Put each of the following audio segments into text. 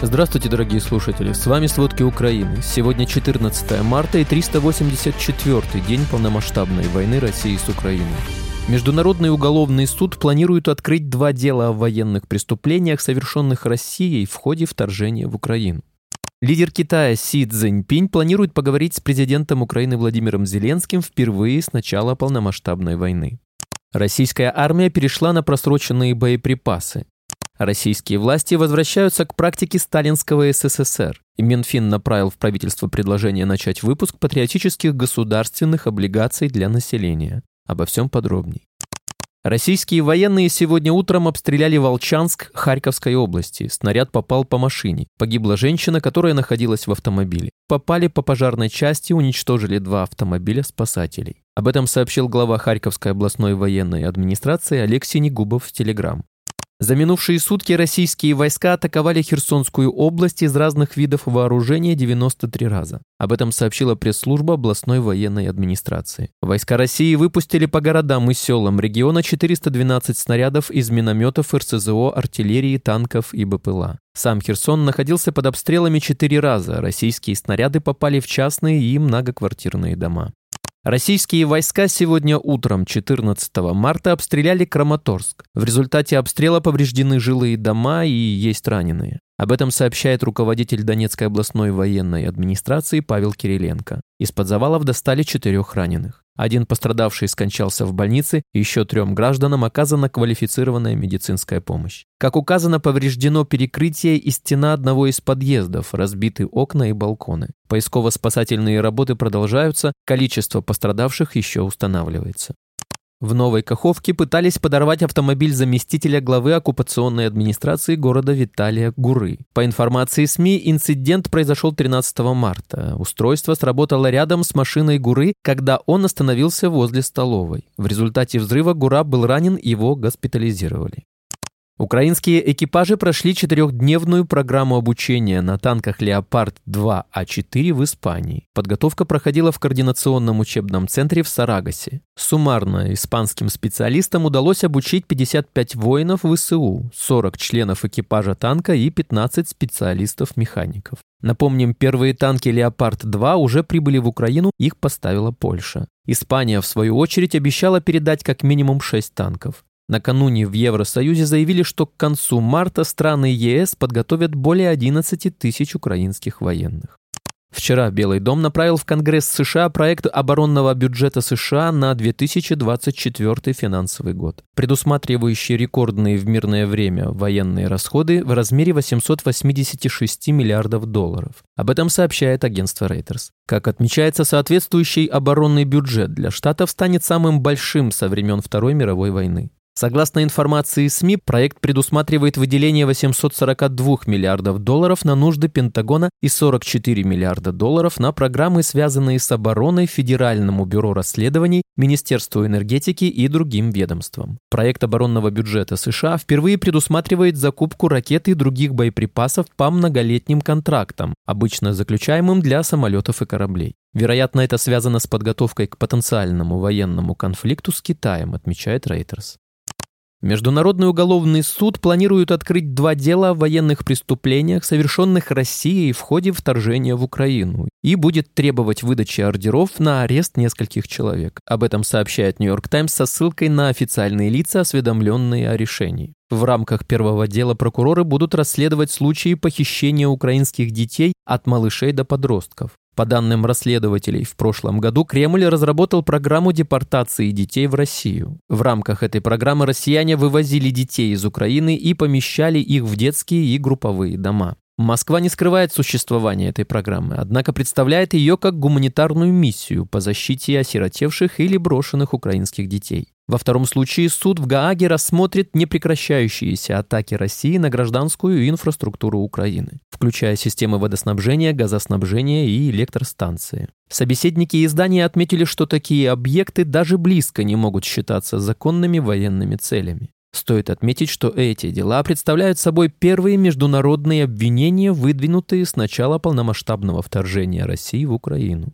Здравствуйте, дорогие слушатели! С вами «Сводки Украины». Сегодня 14 марта и 384-й день полномасштабной войны России с Украиной. Международный уголовный суд планирует открыть два дела о военных преступлениях, совершенных Россией в ходе вторжения в Украину. Лидер Китая Си Цзиньпинь планирует поговорить с президентом Украины Владимиром Зеленским впервые с начала полномасштабной войны. Российская армия перешла на просроченные боеприпасы. Российские власти возвращаются к практике сталинского СССР, Минфин направил в правительство предложение начать выпуск патриотических государственных облигаций для населения. Обо всем подробней. Российские военные сегодня утром обстреляли Волчанск Харьковской области. Снаряд попал по машине. Погибла женщина, которая находилась в автомобиле. Попали по пожарной части, уничтожили два автомобиля спасателей. Об этом сообщил глава Харьковской областной военной администрации Олег Синегубов в Телеграм. За минувшие сутки российские войска атаковали Херсонскую область из разных видов вооружения 93 раза. Об этом сообщила пресс-служба областной военной администрации. Войска России выпустили по городам и селам региона 412 снарядов из минометов РСЗО, артиллерии, танков и БПЛА. Сам Херсон находился под обстрелами четыре раза. Российские снаряды попали в частные и многоквартирные дома. Российские войска сегодня утром 14 марта обстреляли Краматорск. В результате обстрела повреждены жилые дома и есть раненые. Об этом сообщает руководитель Донецкой областной военной администрации Павел Кириленко. Из-под завалов достали четырех раненых. Один пострадавший скончался в больнице, еще трем гражданам оказана квалифицированная медицинская помощь. Как указано, повреждено перекрытие и стена одного из подъездов, разбиты окна и балконы. Поисково-спасательные работы продолжаются, количество пострадавших еще устанавливается. В Новой Каховке пытались подорвать автомобиль заместителя главы оккупационной администрации города Виталия Гуры. По информации СМИ, инцидент произошел 13 марта. Устройство сработало рядом с машиной Гуры, когда он остановился возле столовой. В результате взрыва Гура был ранен, его госпитализировали. Украинские экипажи прошли четырехдневную программу обучения на танках «Леопард-2А4» в Испании. Подготовка проходила в координационном учебном центре в Сарагосе. Суммарно испанским специалистам удалось обучить 55 воинов ВСУ, 40 членов экипажа танка и 15 специалистов-механиков. Напомним, первые танки «Леопард-2» уже прибыли в Украину, их поставила Польша. Испания, в свою очередь, обещала передать как минимум 6 танков. Накануне в Евросоюзе заявили, что к концу марта страны ЕС подготовят более 11 тысяч украинских военных. Вчера Белый дом направил в Конгресс США проект оборонного бюджета США на 2024 финансовый год, предусматривающий рекордные в мирное время военные расходы в размере 886 миллиардов долларов. Об этом сообщает агентство Reuters. Как отмечается, соответствующий оборонный бюджет для штатов станет самым большим со времен Второй мировой войны. Согласно информации СМИ, проект предусматривает выделение 842 миллиардов долларов на нужды Пентагона и 44 миллиарда долларов на программы, связанные с обороной, Федеральному бюро расследований, Министерству энергетики и другим ведомствам. Проект оборонного бюджета США впервые предусматривает закупку ракет и других боеприпасов по многолетним контрактам, обычно заключаемым для самолетов и кораблей. Вероятно, это связано с подготовкой к потенциальному военному конфликту с Китаем, отмечает Reuters. Международный уголовный суд планирует открыть два дела о военных преступлениях, совершенных Россией в ходе вторжения в Украину, и будет требовать выдачи ордеров на арест нескольких человек. Об этом сообщает Нью-Йорк Таймс со ссылкой на официальные лица, осведомленные о решении. В рамках первого дела прокуроры будут расследовать случаи похищения украинских детей от малышей до подростков. По данным расследователей, в прошлом году Кремль разработал программу депортации детей в Россию. В рамках этой программы россияне вывозили детей из Украины и помещали их в детские и групповые дома. Москва не скрывает существование этой программы, однако представляет ее как гуманитарную миссию по защите осиротевших или брошенных украинских детей. Во втором случае суд в Гааге рассмотрит непрекращающиеся атаки России на гражданскую инфраструктуру Украины, включая системы водоснабжения, газоснабжения и электростанции. Собеседники издания отметили, что такие объекты даже близко не могут считаться законными военными целями. Стоит отметить, что эти дела представляют собой первые международные обвинения, выдвинутые с начала полномасштабного вторжения России в Украину.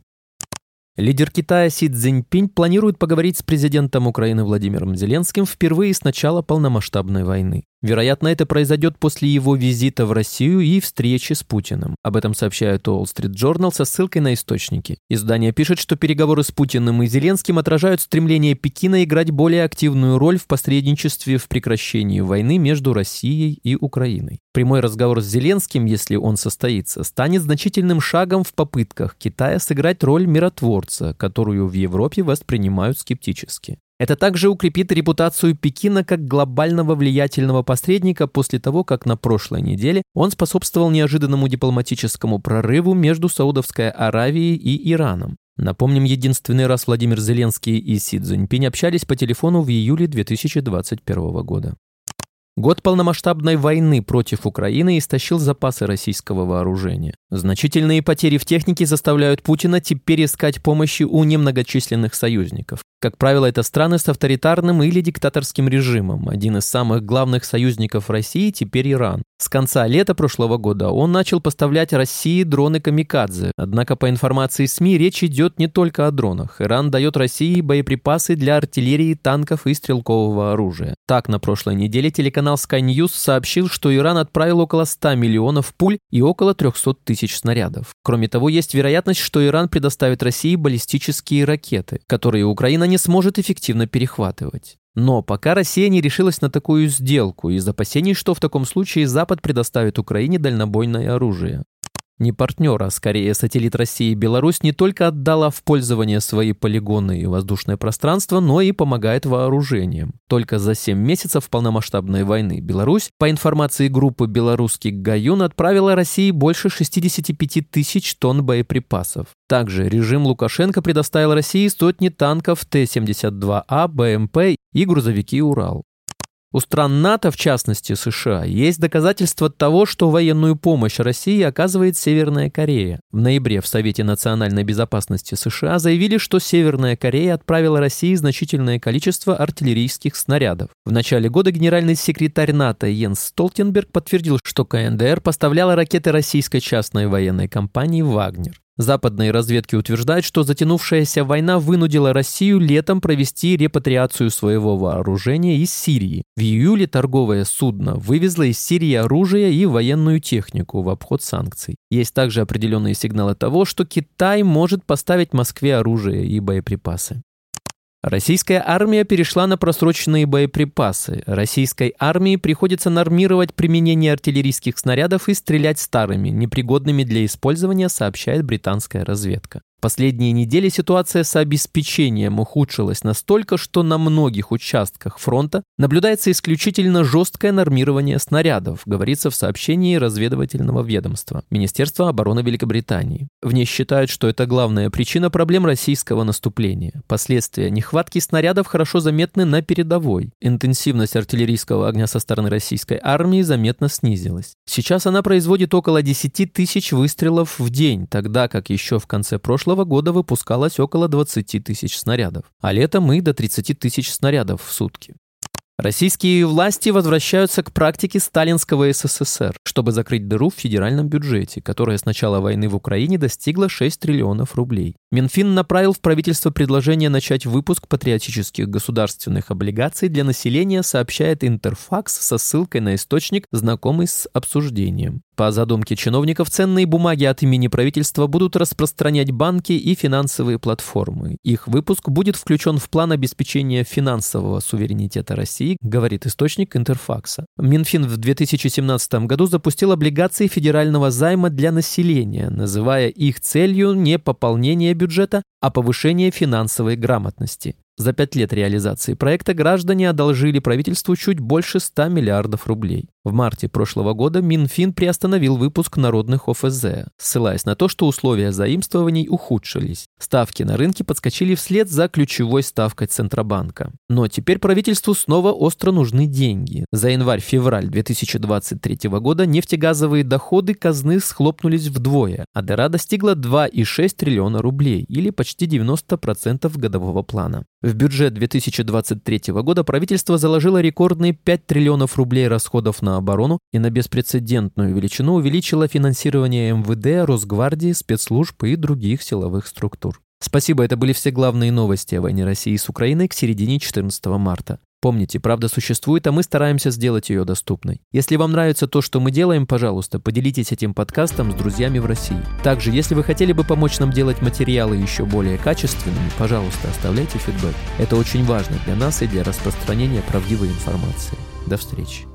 Лидер Китая Си Цзиньпинь планирует поговорить с президентом Украины Владимиром Зеленским впервые с начала полномасштабной войны. Вероятно, это произойдет после его визита в Россию и встречи с Путиным. Об этом сообщает Wall Street Journal со ссылкой на источники. Издание пишет, что переговоры с Путиным и Зеленским отражают стремление Пекина играть более активную роль в посредничестве в прекращении войны между Россией и Украиной. Прямой разговор с Зеленским, если он состоится, станет значительным шагом в попытках Китая сыграть роль миротворца, которую в Европе воспринимают скептически. Это также укрепит репутацию Пекина как глобального влиятельного посредника после того, как на прошлой неделе он способствовал неожиданному дипломатическому прорыву между Саудовской Аравией и Ираном. Напомним, единственный раз Владимир Зеленский и Си Цзиньпинь общались по телефону в июле 2021 года. Год полномасштабной войны против Украины истощил запасы российского вооружения. Значительные потери в технике заставляют Путина теперь искать помощи у немногочисленных союзников. Как правило, это страны с авторитарным или диктаторским режимом. Один из самых главных союзников России теперь Иран. С конца лета прошлого года он начал поставлять России дроны «Камикадзе». Однако, по информации СМИ, речь идет не только о дронах. Иран дает России боеприпасы для артиллерии, танков и стрелкового оружия. Так, на прошлой неделе телеканал Sky News сообщил, что Иран отправил около 100 миллионов пуль и около 300 тысяч снарядов. Кроме того, есть вероятность, что Иран предоставит России баллистические ракеты, которые Украина не сможет эффективно перехватывать. Но пока Россия не решилась на такую сделку из опасений, что в таком случае Запад предоставит Украине дальнобойное оружие. Не партнер, а скорее сателлит России Беларусь не только отдала в пользование свои полигоны и воздушное пространство, но и помогает вооружением. Только за 7 месяцев полномасштабной войны Беларусь, по информации группы «Белорусский Гаюн», отправила России больше 65 тысяч тонн боеприпасов. Также режим Лукашенко предоставил России сотни танков Т-72А, БМП и грузовики «Урал». У стран НАТО, в частности США, есть доказательства того, что военную помощь России оказывает Северная Корея. В ноябре в Совете национальной безопасности США заявили, что Северная Корея отправила России значительное количество артиллерийских снарядов. В начале года генеральный секретарь НАТО Йенс Столтенберг подтвердил, что КНДР поставляла ракеты российской частной военной компании «Вагнер». Западные разведки утверждают, что затянувшаяся война вынудила Россию летом провести репатриацию своего вооружения из Сирии. В июле торговое судно вывезло из Сирии оружие и военную технику в обход санкций. Есть также определенные сигналы того, что Китай может поставить Москве оружие и боеприпасы. Российская армия перешла на просроченные боеприпасы. Российской армии приходится нормировать применение артиллерийских снарядов и стрелять старыми, непригодными для использования, сообщает британская разведка последние недели ситуация с обеспечением ухудшилась настолько, что на многих участках фронта наблюдается исключительно жесткое нормирование снарядов, говорится в сообщении разведывательного ведомства Министерства обороны Великобритании. В ней считают, что это главная причина проблем российского наступления. Последствия нехватки снарядов хорошо заметны на передовой. Интенсивность артиллерийского огня со стороны российской армии заметно снизилась. Сейчас она производит около 10 тысяч выстрелов в день, тогда как еще в конце прошлого прошлого года выпускалось около 20 тысяч снарядов, а летом и до 30 тысяч снарядов в сутки. Российские власти возвращаются к практике сталинского СССР, чтобы закрыть дыру в федеральном бюджете, которая с начала войны в Украине достигла 6 триллионов рублей. Минфин направил в правительство предложение начать выпуск патриотических государственных облигаций для населения, сообщает Интерфакс со ссылкой на источник, знакомый с обсуждением. По задумке чиновников, ценные бумаги от имени правительства будут распространять банки и финансовые платформы. Их выпуск будет включен в план обеспечения финансового суверенитета России, говорит источник Интерфакса. Минфин в 2017 году запустил облигации федерального займа для населения, называя их целью не пополнение бюджета, а повышение финансовой грамотности. За пять лет реализации проекта граждане одолжили правительству чуть больше 100 миллиардов рублей. В марте прошлого года Минфин приостановил выпуск народных ОФЗ, ссылаясь на то, что условия заимствований ухудшились. Ставки на рынке подскочили вслед за ключевой ставкой Центробанка. Но теперь правительству снова остро нужны деньги. За январь-февраль 2023 года нефтегазовые доходы казны схлопнулись вдвое, а дыра достигла 2,6 триллиона рублей, или почти 90% годового плана. В бюджет 2023 года правительство заложило рекордные 5 триллионов рублей расходов на оборону и на беспрецедентную величину увеличила финансирование МВД, Росгвардии, спецслужб и других силовых структур. Спасибо, это были все главные новости о войне России с Украиной к середине 14 марта. Помните, правда существует, а мы стараемся сделать ее доступной. Если вам нравится то, что мы делаем, пожалуйста, поделитесь этим подкастом с друзьями в России. Также, если вы хотели бы помочь нам делать материалы еще более качественными, пожалуйста, оставляйте фидбэк. Это очень важно для нас и для распространения правдивой информации. До встречи.